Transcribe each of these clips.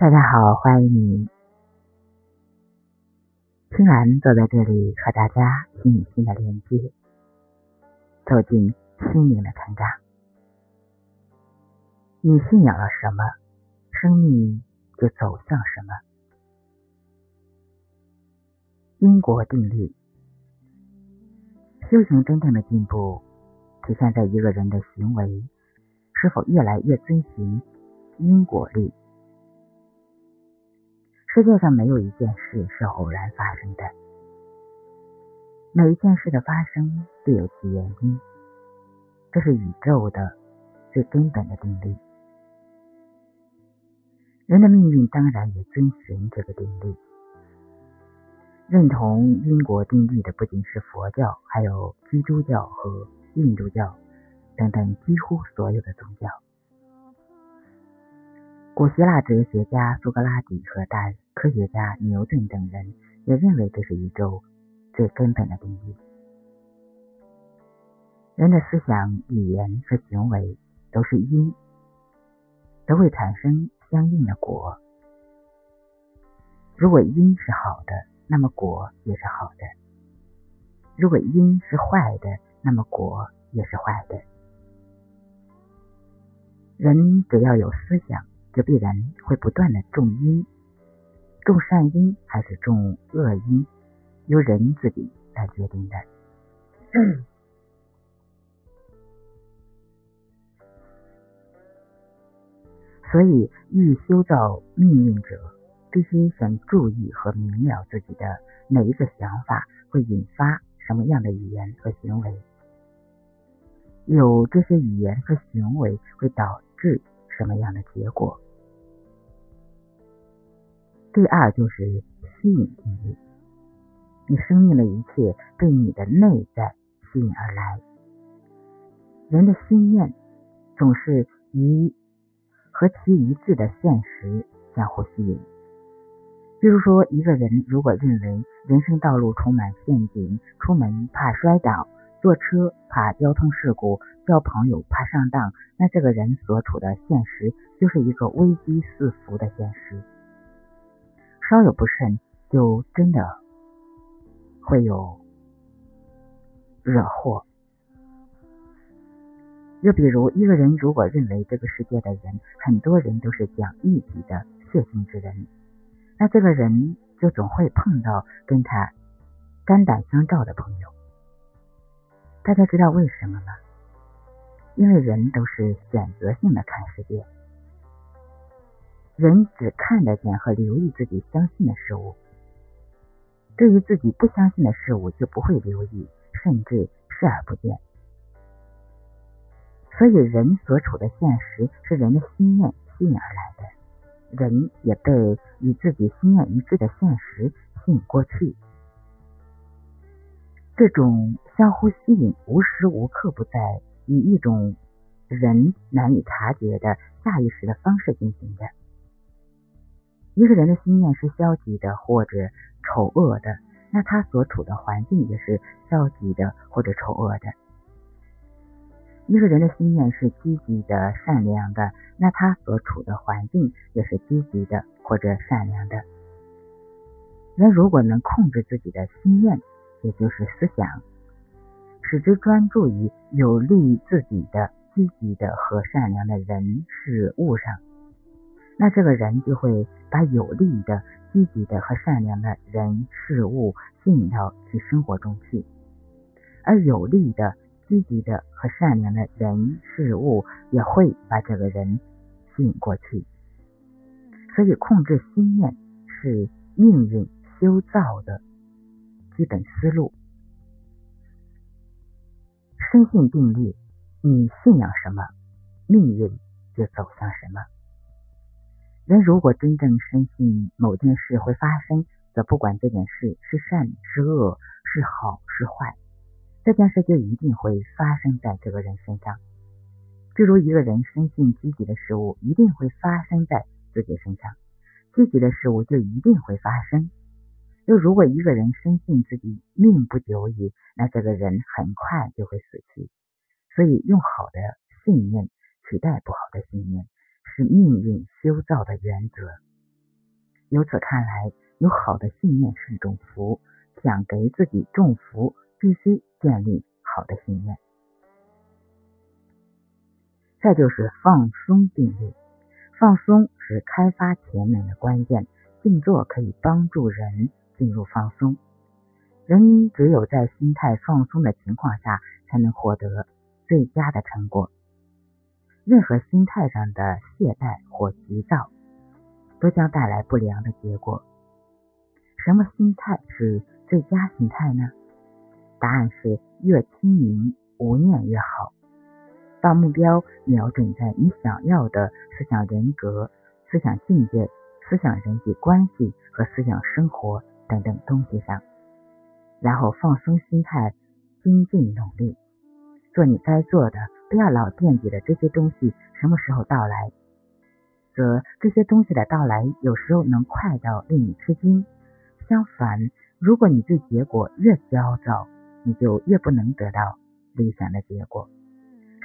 大家好，欢迎你。青兰坐在这里和大家心与心的连接，走进心灵的成长。你信仰了什么，生命就走向什么。因果定律，修行真正的进步，体现在一个人的行为是否越来越遵循因果律。世界上没有一件事是偶然发生的，每一件事的发生都有其原因，这是宇宙的最根本的定律。人的命运当然也遵循这个定律。认同因果定律的不仅是佛教，还有基督教和印度教等等几乎所有的宗教。古希腊哲学家苏格拉底和大科学家牛顿等人也认为这是宇宙最根本的定律。人的思想、语言和行为都是因，都会产生相应的果。如果因是好的，那么果也是好的；如果因是坏的，那么果也是坏的。人只要有思想。就必然会不断的种因，种善因还是种恶因，由人自己来决定的。所以，欲修造命运者，必须先注意和明了自己的每一个想法会引发什么样的语言和行为，有这些语言和行为会导致。什么样的结果？第二就是吸引定律，你生命的一切被你的内在吸引而来。人的心念总是与和其一致的现实相互吸引。比如说，一个人如果认为人生道路充满陷阱，出门怕摔倒。坐车怕交通事故，交朋友怕上当，那这个人所处的现实就是一个危机四伏的现实。稍有不慎，就真的会有惹祸。又比如，一个人如果认为这个世界的人，很多人都是讲义气的血性之人，那这个人就总会碰到跟他肝胆相照的朋友。大家知道为什么吗？因为人都是选择性的看世界，人只看得见和留意自己相信的事物，对于自己不相信的事物就不会留意，甚至视而不见。所以，人所处的现实是人的心念吸引而来的，人也被与自己心念一致的现实吸引过去。这种相互吸引，无时无刻不在以一种人难以察觉的下意识的方式进行着。一个人的心念是消极的或者丑恶的，那他所处的环境也是消极的或者丑恶的。一个人的心念是积极的、善良的，那他所处的环境也是积极的或者善良的。人如果能控制自己的心念，也就是思想，使之专注于有利于自己的积极的和善良的人事物上，那这个人就会把有利的、积极的和善良的人事物吸引到其生活中去，而有利的、积极的和善良的人事物也会把这个人吸引过去。所以，控制心念是命运修造的。基本思路，深信定律，你信仰什么，命运就走向什么。人如果真正深信某件事会发生，则不管这件事是善是恶，是好是坏，这件事就一定会发生在这个人身上。譬如一个人深信积极的事物一定会发生在自己身上，积极的事物就一定会发生。就如果一个人深信自己命不久矣，那这个人很快就会死去。所以，用好的信念取代不好的信念，是命运修造的原则。由此看来，有好的信念是一种福。想给自己种福，必须建立好的信念。再就是放松定律，放松是开发潜能的关键。静坐可以帮助人进入放松。人只有在心态放松的情况下，才能获得最佳的成果。任何心态上的懈怠或急躁，都将带来不良的结果。什么心态是最佳心态呢？答案是越清明无念越好。把目标瞄准在你想要的思想人格、思想境界、思想人际关系和思想生活等等东西上，然后放松心态，精进努力，做你该做的，不要老惦记着这些东西什么时候到来，则这些东西的到来有时候能快到令你吃惊。相反，如果你对结果越焦躁，你就越不能得到理想的结果。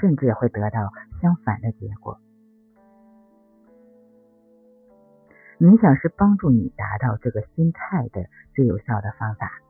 甚至会得到相反的结果。冥想是帮助你达到这个心态的最有效的方法。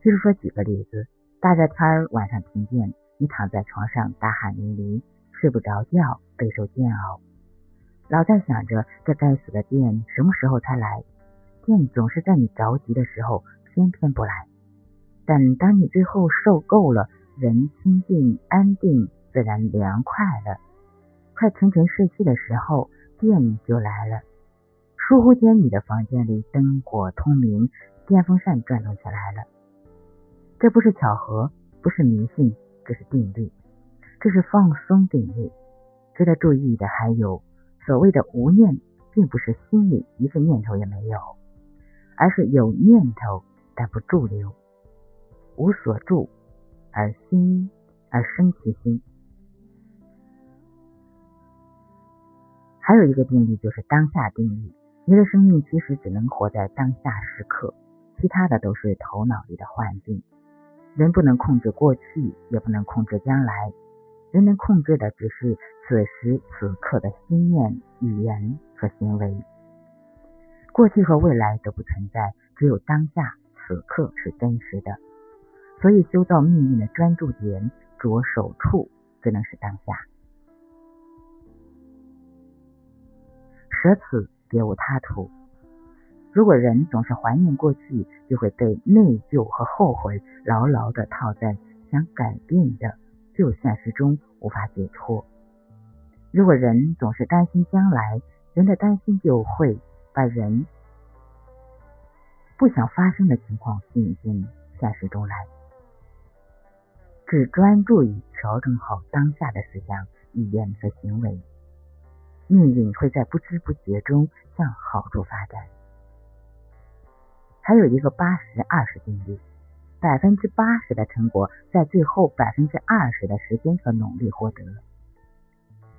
比如说，举个例子，大热天儿晚上停电，你躺在床上大汗淋漓，睡不着觉，备受煎熬，老在想着这该死的电什么时候才来？电总是在你着急的时候偏偏不来。但当你最后受够了，人清静安定。自然凉快了，快沉沉睡去的时候，电就来了。疏忽间，你的房间里灯火通明，电风扇转动起来了。这不是巧合，不是迷信，这是定律，这是放松定律。值得注意的还有，所谓的无念，并不是心里一个念头也没有，而是有念头但不驻留，无所住而心而生其心。还有一个定律就是当下定律。你的生命其实只能活在当下时刻，其他的都是头脑里的幻境。人不能控制过去，也不能控制将来，人能控制的只是此时此刻的心念、语言和行为。过去和未来都不存在，只有当下此刻是真实的。所以，修造命运的专注点、着手处，只能是当下。舍此别无他途。如果人总是怀念过去，就会被内疚和后悔牢牢的套在想改变的旧现实中，无法解脱。如果人总是担心将来，人的担心就会把人不想发生的情况吸引进现实中来。只专注于调整好当下的思想、语言和行为。命运会在不知不觉中向好处发展。还有一个八十二十定律，百分之八十的成果在最后百分之二十的时间和努力获得。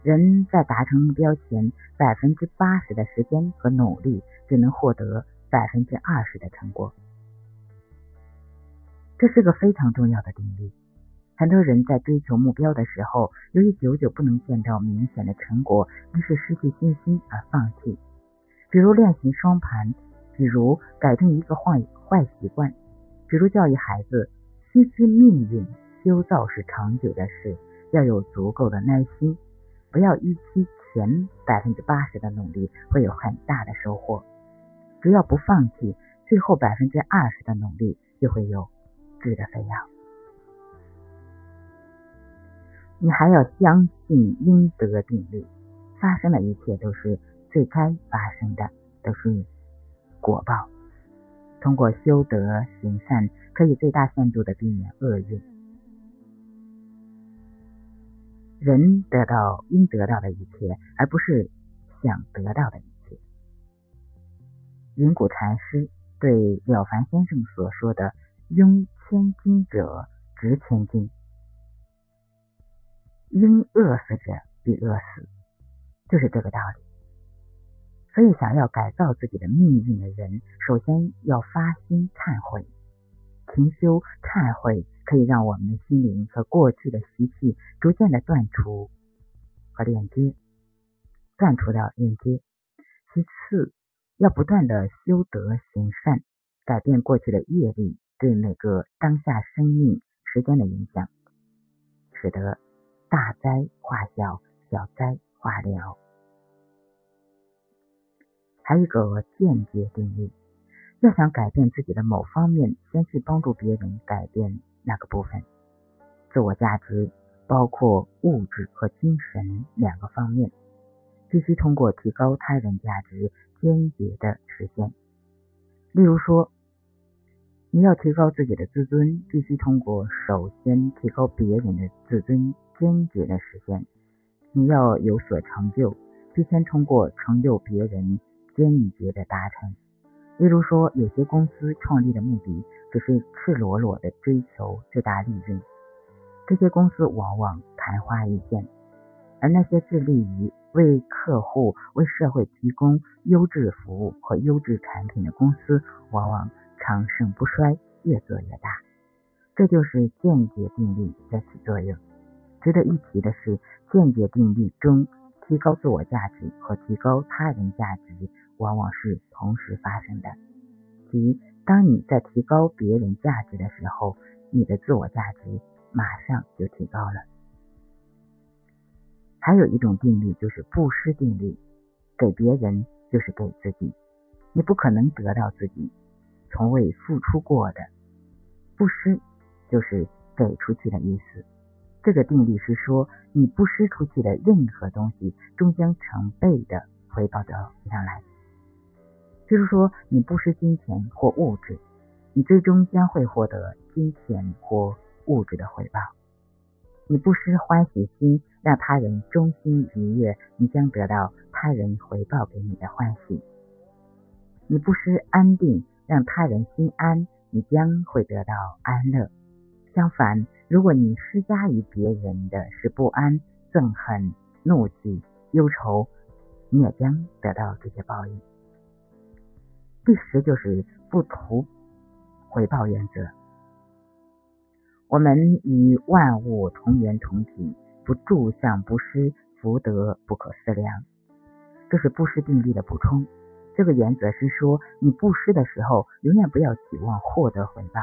人在达成目标前，百分之八十的时间和努力只能获得百分之二十的成果。这是个非常重要的定律。很多人在追求目标的时候，由于久久不能见到明显的成果，于是失去信心而放弃。比如练习双盘，比如改正一个坏坏习惯，比如教育孩子。须知命运修造是长久的事，要有足够的耐心，不要预期前百分之八十的努力会有很大的收获。只要不放弃，最后百分之二十的努力就会有质的飞扬。你还要相信应得定律，发生的一切都是最该发生的，都是果报。通过修德行善，可以最大限度的避免厄运。人得到应得到的一切，而不是想得到的一切。云谷禅师对了凡先生所说的“拥千金者值千金”。应饿死者必饿死，就是这个道理。所以，想要改造自己的命运的人，首先要发心忏悔、勤修忏悔，可以让我们的心灵和过去的习气逐渐的断除和链接，断除掉链接。其次，要不断的修德行善，改变过去的业力对每个当下生命时间的影响，使得大灾化小，小灾化了。还有一个间接定律，要想改变自己的某方面，先去帮助别人改变那个部分。自我价值包括物质和精神两个方面，必须通过提高他人价值间接的实现。例如说，你要提高自己的自尊，必须通过首先提高别人的自尊间接的实现。你要有所成就，必先通过成就别人。间接的达成，例如说，有些公司创立的目的只是赤裸裸的追求最大利润，这些公司往往昙花一现；而那些致力于为客户、为社会提供优质服务和优质产品的公司，往往长盛不衰，越做越大。这就是间接定律在起作用。值得一提的是，间接定律中提高自我价值和提高他人价值。往往是同时发生的，即当你在提高别人价值的时候，你的自我价值马上就提高了。还有一种定律就是布施定律，给别人就是给自己，你不可能得到自己从未付出过的。布施就是给出去的意思。这个定律是说，你布施出去的任何东西，终将成倍的回报到你上来。就是说，你不施金钱或物质，你最终将会获得金钱或物质的回报；你不施欢喜心，让他人衷心愉悦，你将得到他人回报给你的欢喜；你不施安定，让他人心安，你将会得到安乐。相反，如果你施加于别人的是不安、憎恨、怒气、忧愁，你也将得到这些报应。第十就是不图回报原则。我们与万物同源同体，不助相不施，福德不可思量。这是布施定律的补充。这个原则是说，你布施的时候，永远不要期望获得回报。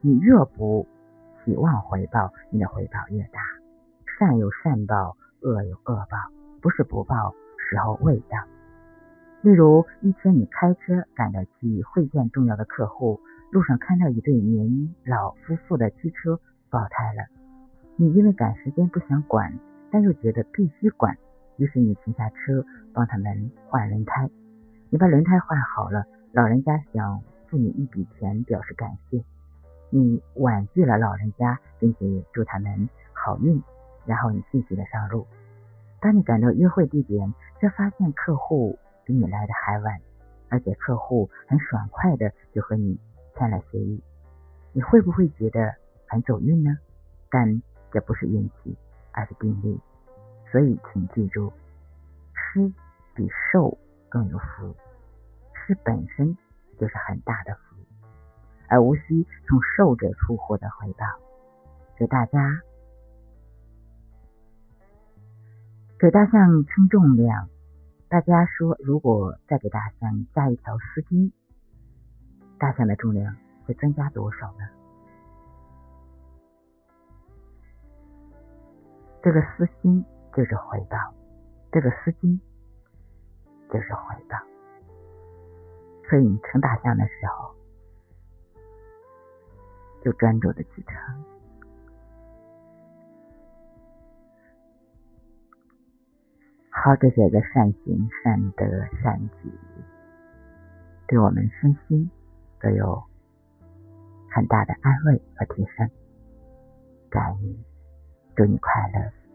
你越不期望回报，你的回报越大。善有善报，恶有恶报，不是不报，时候未到。例如，一天你开车赶着去会见重要的客户，路上看到一对年老夫妇的汽车爆胎了，你因为赶时间不想管，但又觉得必须管，于是你停下车帮他们换轮胎。你把轮胎换好了，老人家想付你一笔钱表示感谢，你婉拒了老人家，并且祝他们好运，然后你继续的上路。当你赶到约会地点，却发现客户。比你来的还晚，而且客户很爽快的就和你签了协议，你会不会觉得很走运呢？但这不是运气，而是定律。所以请记住，吃比受更有福，吃本身就是很大的福，而无需从受者处获得回报。给大家，给大象称重量。大家说，如果再给大象加一条丝巾，大象的重量会增加多少呢？这个丝巾就是回报，这个丝巾就是回报。所以你称大象的时候，就专注的去称。好，这些个善行、善德、善举，对我们身心都有很大的安慰和提升。感恩，祝你快乐。